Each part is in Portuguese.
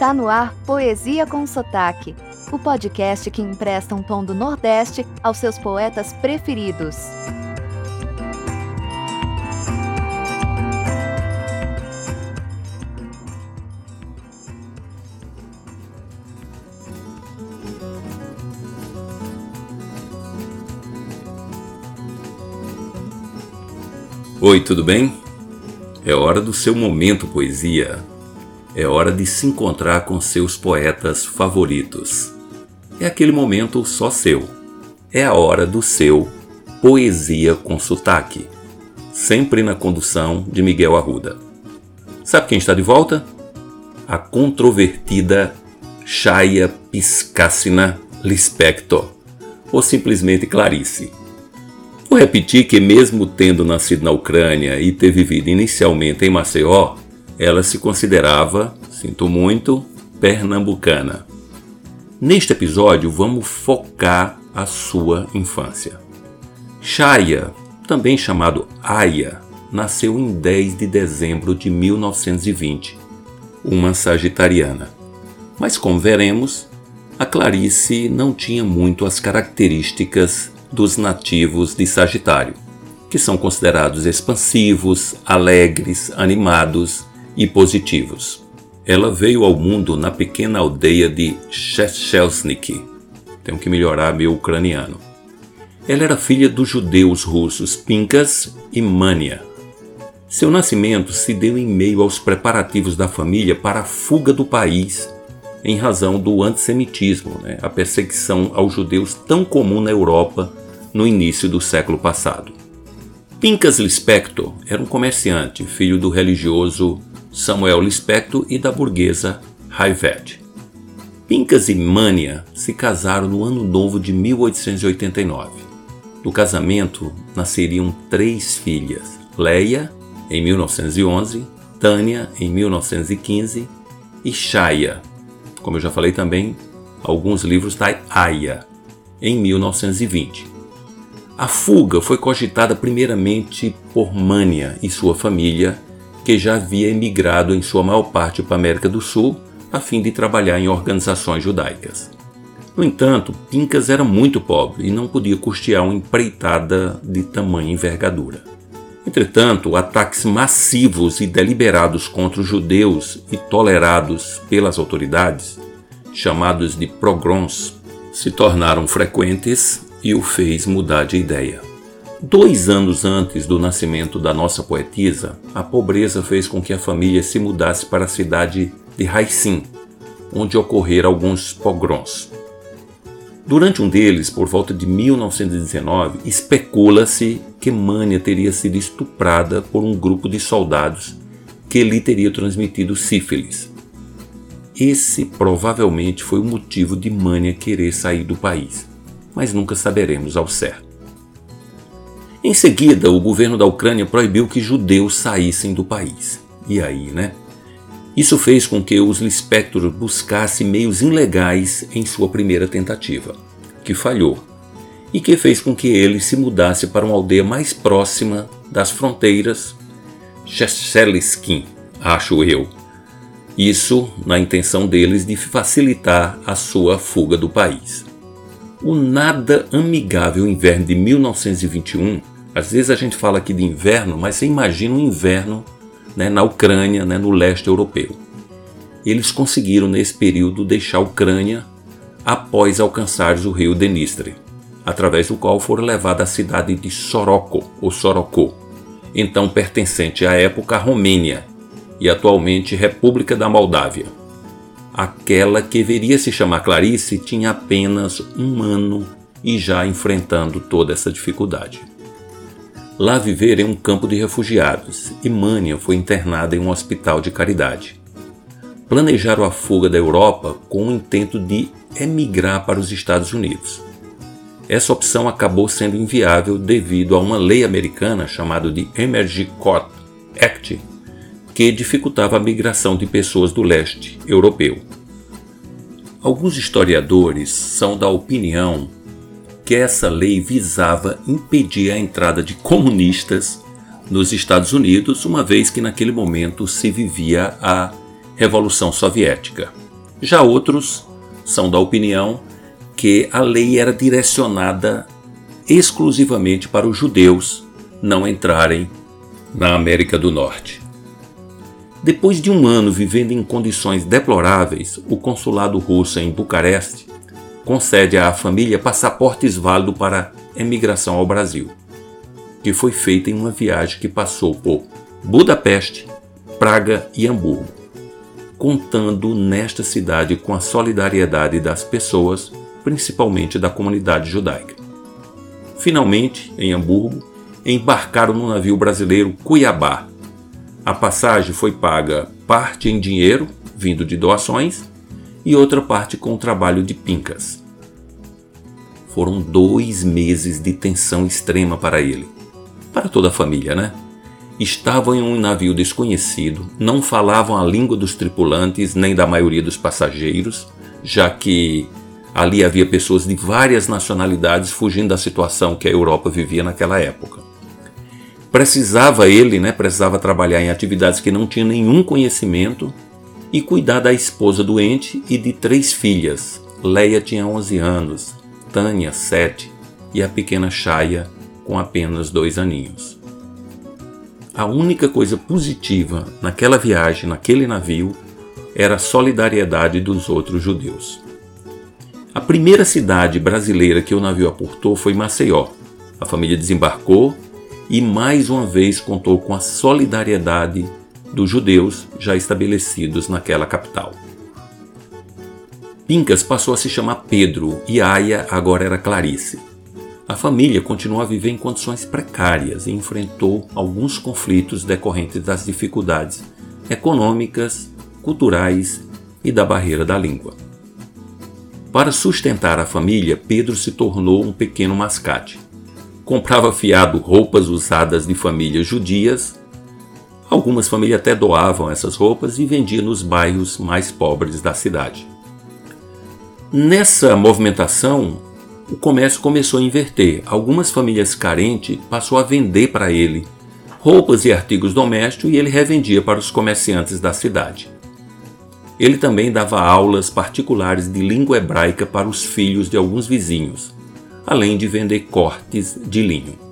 Está no ar Poesia com Sotaque, o podcast que empresta um tom do Nordeste aos seus poetas preferidos. Oi, tudo bem? É hora do seu momento poesia. É hora de se encontrar com seus poetas favoritos. É aquele momento só seu. É a hora do seu Poesia com Sotaque. Sempre na condução de Miguel Arruda. Sabe quem está de volta? A controvertida Chaya Piscacina Lispector, ou simplesmente Clarice. Vou repetir que, mesmo tendo nascido na Ucrânia e ter vivido inicialmente em Maceió, ela se considerava, sinto muito, pernambucana. Neste episódio, vamos focar a sua infância. Chaya, também chamado Aya, nasceu em 10 de dezembro de 1920, uma sagitariana. Mas, como veremos, a Clarice não tinha muito as características dos nativos de Sagitário, que são considerados expansivos, alegres, animados e positivos. Ela veio ao mundo na pequena aldeia de Shchelsniki. Tenho que melhorar meu ucraniano. Ela era filha dos judeus russos Pinkas e Mania. Seu nascimento se deu em meio aos preparativos da família para a fuga do país em razão do antissemitismo, né, a perseguição aos judeus tão comum na Europa no início do século passado. Pincas Lispector era um comerciante, filho do religioso Samuel Lispector e da burguesa Raivet. Pincas e Mania se casaram no ano novo de 1889. Do casamento nasceriam três filhas: Leia, em 1911, Tânia, em 1915 e Shaya, como eu já falei também, alguns livros da Aya, em 1920. A fuga foi cogitada primeiramente por Mânia e sua família, que já havia emigrado em sua maior parte para a América do Sul a fim de trabalhar em organizações judaicas. No entanto, Pincas era muito pobre e não podia custear uma empreitada de tamanha envergadura. Entretanto, ataques massivos e deliberados contra os judeus e tolerados pelas autoridades, chamados de pogroms, se tornaram frequentes e o fez mudar de ideia. Dois anos antes do nascimento da nossa poetisa, a pobreza fez com que a família se mudasse para a cidade de Haicin, onde ocorreram alguns pogroms. Durante um deles, por volta de 1919, especula-se que Mânia teria sido estuprada por um grupo de soldados que lhe teria transmitido sífilis. Esse provavelmente foi o motivo de Mânia querer sair do país, mas nunca saberemos ao certo. Em seguida, o governo da Ucrânia proibiu que judeus saíssem do país. E aí, né? Isso fez com que os Lispector buscassem meios ilegais em sua primeira tentativa, que falhou, e que fez com que ele se mudasse para uma aldeia mais próxima das fronteiras, Checheliskin, acho eu. Isso na intenção deles de facilitar a sua fuga do país. O nada amigável inverno de 1921, às vezes a gente fala aqui de inverno, mas você imagina um inverno né, na Ucrânia, né, no leste europeu. Eles conseguiram nesse período deixar a Ucrânia após alcançar o rio Dnistre, através do qual foram levados à cidade de Soroko, ou Soroko, então pertencente à época à Romênia e atualmente República da Moldávia. Aquela que viria se chamar Clarice tinha apenas um ano e já enfrentando toda essa dificuldade. Lá viver em um campo de refugiados e Mânia foi internada em um hospital de caridade. Planejaram a fuga da Europa com o intento de emigrar para os Estados Unidos. Essa opção acabou sendo inviável devido a uma lei americana chamada de Emergency Court Act, que dificultava a migração de pessoas do leste europeu. Alguns historiadores são da opinião que essa lei visava impedir a entrada de comunistas nos Estados Unidos, uma vez que naquele momento se vivia a Revolução Soviética. Já outros são da opinião que a lei era direcionada exclusivamente para os judeus não entrarem na América do Norte. Depois de um ano vivendo em condições deploráveis, o consulado russo em Bucareste concede à família passaportes válidos para emigração ao Brasil, que foi feita em uma viagem que passou por Budapeste, Praga e Hamburgo, contando nesta cidade com a solidariedade das pessoas, principalmente da comunidade judaica. Finalmente, em Hamburgo, embarcaram no navio brasileiro Cuiabá. A passagem foi paga parte em dinheiro, vindo de doações, e outra parte com o trabalho de pincas. Foram dois meses de tensão extrema para ele. Para toda a família, né? Estavam em um navio desconhecido, não falavam a língua dos tripulantes nem da maioria dos passageiros, já que ali havia pessoas de várias nacionalidades fugindo da situação que a Europa vivia naquela época. Precisava ele, né, precisava trabalhar em atividades que não tinha nenhum conhecimento e cuidar da esposa doente e de três filhas. Leia tinha 11 anos, Tânia 7 e a pequena Chaya com apenas dois aninhos. A única coisa positiva naquela viagem, naquele navio, era a solidariedade dos outros judeus. A primeira cidade brasileira que o navio aportou foi Maceió. A família desembarcou e mais uma vez contou com a solidariedade dos judeus já estabelecidos naquela capital. Pincas passou a se chamar Pedro e Aya agora era Clarice. A família continuou a viver em condições precárias e enfrentou alguns conflitos decorrentes das dificuldades econômicas, culturais e da barreira da língua. Para sustentar a família, Pedro se tornou um pequeno mascate. Comprava fiado roupas usadas de famílias judias Algumas famílias até doavam essas roupas e vendiam nos bairros mais pobres da cidade. Nessa movimentação, o comércio começou a inverter. Algumas famílias carentes passou a vender para ele roupas e artigos domésticos e ele revendia para os comerciantes da cidade. Ele também dava aulas particulares de língua hebraica para os filhos de alguns vizinhos, além de vender cortes de linho.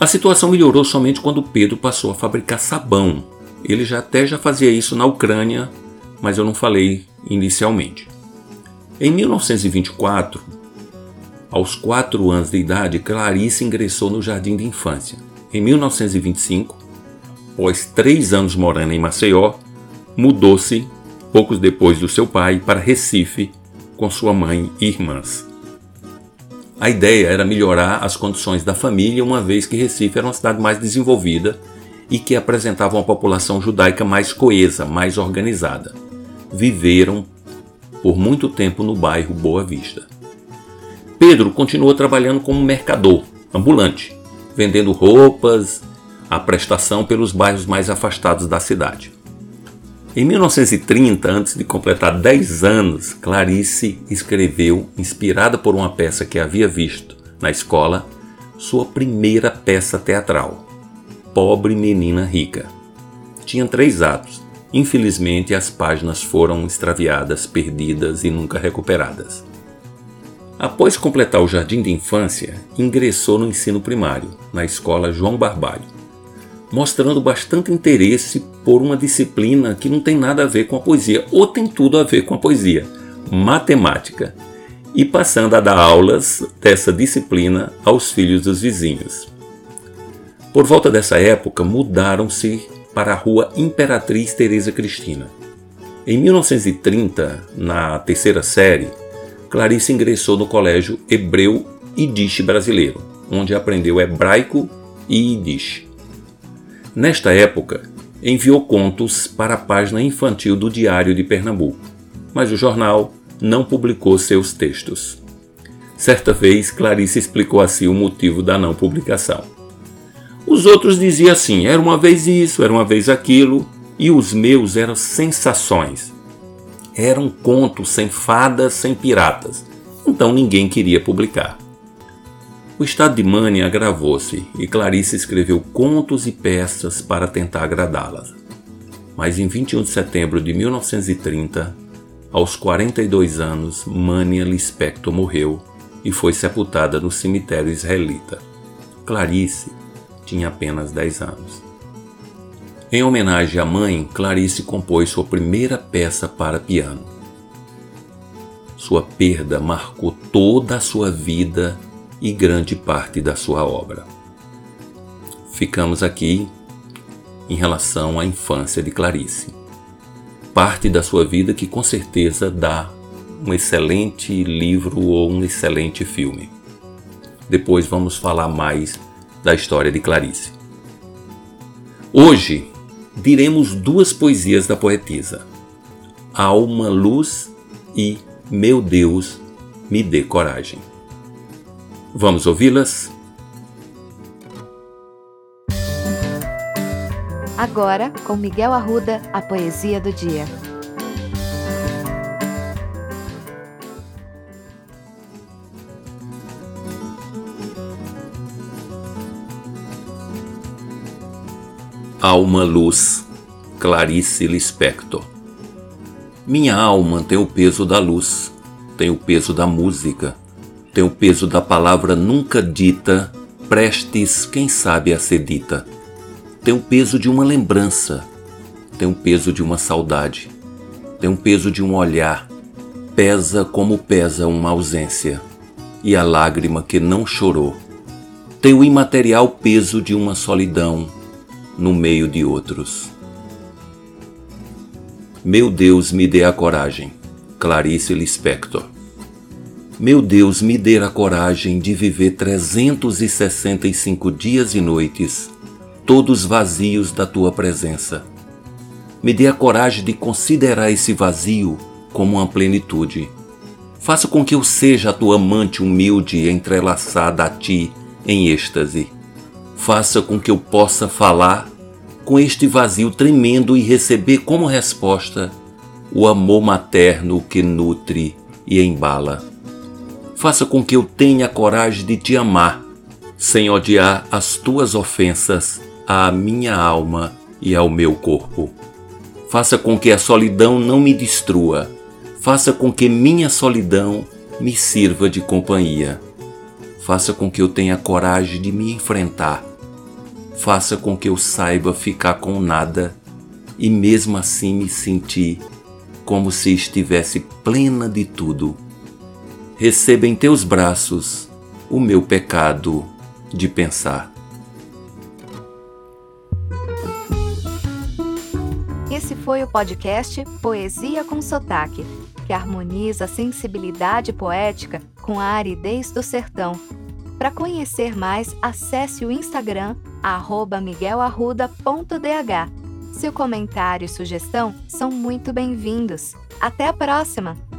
A situação melhorou somente quando Pedro passou a fabricar sabão. Ele já até já fazia isso na Ucrânia, mas eu não falei inicialmente. Em 1924, aos 4 anos de idade, Clarice ingressou no jardim de infância. Em 1925, após três anos morando em Maceió, mudou-se, poucos depois do seu pai, para Recife com sua mãe e irmãs. A ideia era melhorar as condições da família, uma vez que Recife era uma cidade mais desenvolvida e que apresentava uma população judaica mais coesa, mais organizada. Viveram por muito tempo no bairro Boa Vista. Pedro continuou trabalhando como mercador, ambulante, vendendo roupas, a prestação pelos bairros mais afastados da cidade. Em 1930, antes de completar 10 anos, Clarice escreveu, inspirada por uma peça que havia visto na escola, sua primeira peça teatral, Pobre Menina Rica. Tinha três atos. Infelizmente, as páginas foram extraviadas, perdidas e nunca recuperadas. Após completar o jardim de infância, ingressou no ensino primário, na escola João Barbalho mostrando bastante interesse por uma disciplina que não tem nada a ver com a poesia, ou tem tudo a ver com a poesia, matemática, e passando a dar aulas dessa disciplina aos filhos dos vizinhos. Por volta dessa época, mudaram-se para a rua Imperatriz Teresa Cristina. Em 1930, na terceira série, Clarice ingressou no colégio Hebreu Yiddish brasileiro, onde aprendeu hebraico e Yiddish. Nesta época, enviou contos para a página infantil do Diário de Pernambuco, mas o jornal não publicou seus textos. Certa vez, Clarice explicou assim o motivo da não publicação. Os outros diziam assim: era uma vez isso, era uma vez aquilo, e os meus eram sensações. Eram contos sem fadas, sem piratas. Então ninguém queria publicar. O estado de Mânia agravou-se e Clarice escreveu contos e peças para tentar agradá-las. Mas em 21 de setembro de 1930, aos 42 anos, Mania Lispector morreu e foi sepultada no cemitério israelita. Clarice tinha apenas 10 anos. Em homenagem à mãe, Clarice compôs sua primeira peça para piano. Sua perda marcou toda a sua vida e grande parte da sua obra. Ficamos aqui em relação à infância de Clarice parte da sua vida que com certeza dá um excelente livro ou um excelente filme. Depois vamos falar mais da história de Clarice. Hoje diremos duas poesias da poetisa: Alma, Luz e Meu Deus, me dê coragem. Vamos ouvi-las? Agora, com Miguel Arruda, a poesia do dia. Alma Luz, Clarice Lispector. Minha alma tem o peso da luz, tem o peso da música, tem o peso da palavra nunca dita, prestes, quem sabe, a ser dita tem o peso de uma lembrança, tem o peso de uma saudade, tem o peso de um olhar, pesa como pesa uma ausência, e a lágrima que não chorou, tem o imaterial peso de uma solidão no meio de outros. Meu Deus, me dê a coragem. Clarice Lispector. Meu Deus, me dê a coragem de viver 365 dias e noites todos vazios da tua presença. Me dê a coragem de considerar esse vazio como uma plenitude. Faça com que eu seja a tua amante humilde entrelaçada a ti em êxtase. Faça com que eu possa falar com este vazio tremendo e receber como resposta o amor materno que nutre e embala. Faça com que eu tenha coragem de te amar, sem odiar as tuas ofensas à minha alma e ao meu corpo. Faça com que a solidão não me destrua. Faça com que minha solidão me sirva de companhia. Faça com que eu tenha coragem de me enfrentar. Faça com que eu saiba ficar com nada e mesmo assim me sentir como se estivesse plena de tudo. Receba em teus braços o meu pecado de pensar. Esse foi o podcast Poesia com Sotaque, que harmoniza a sensibilidade poética com a aridez do sertão. Para conhecer mais, acesse o Instagram miguelarruda.dh. Seu comentário e sugestão são muito bem-vindos. Até a próxima!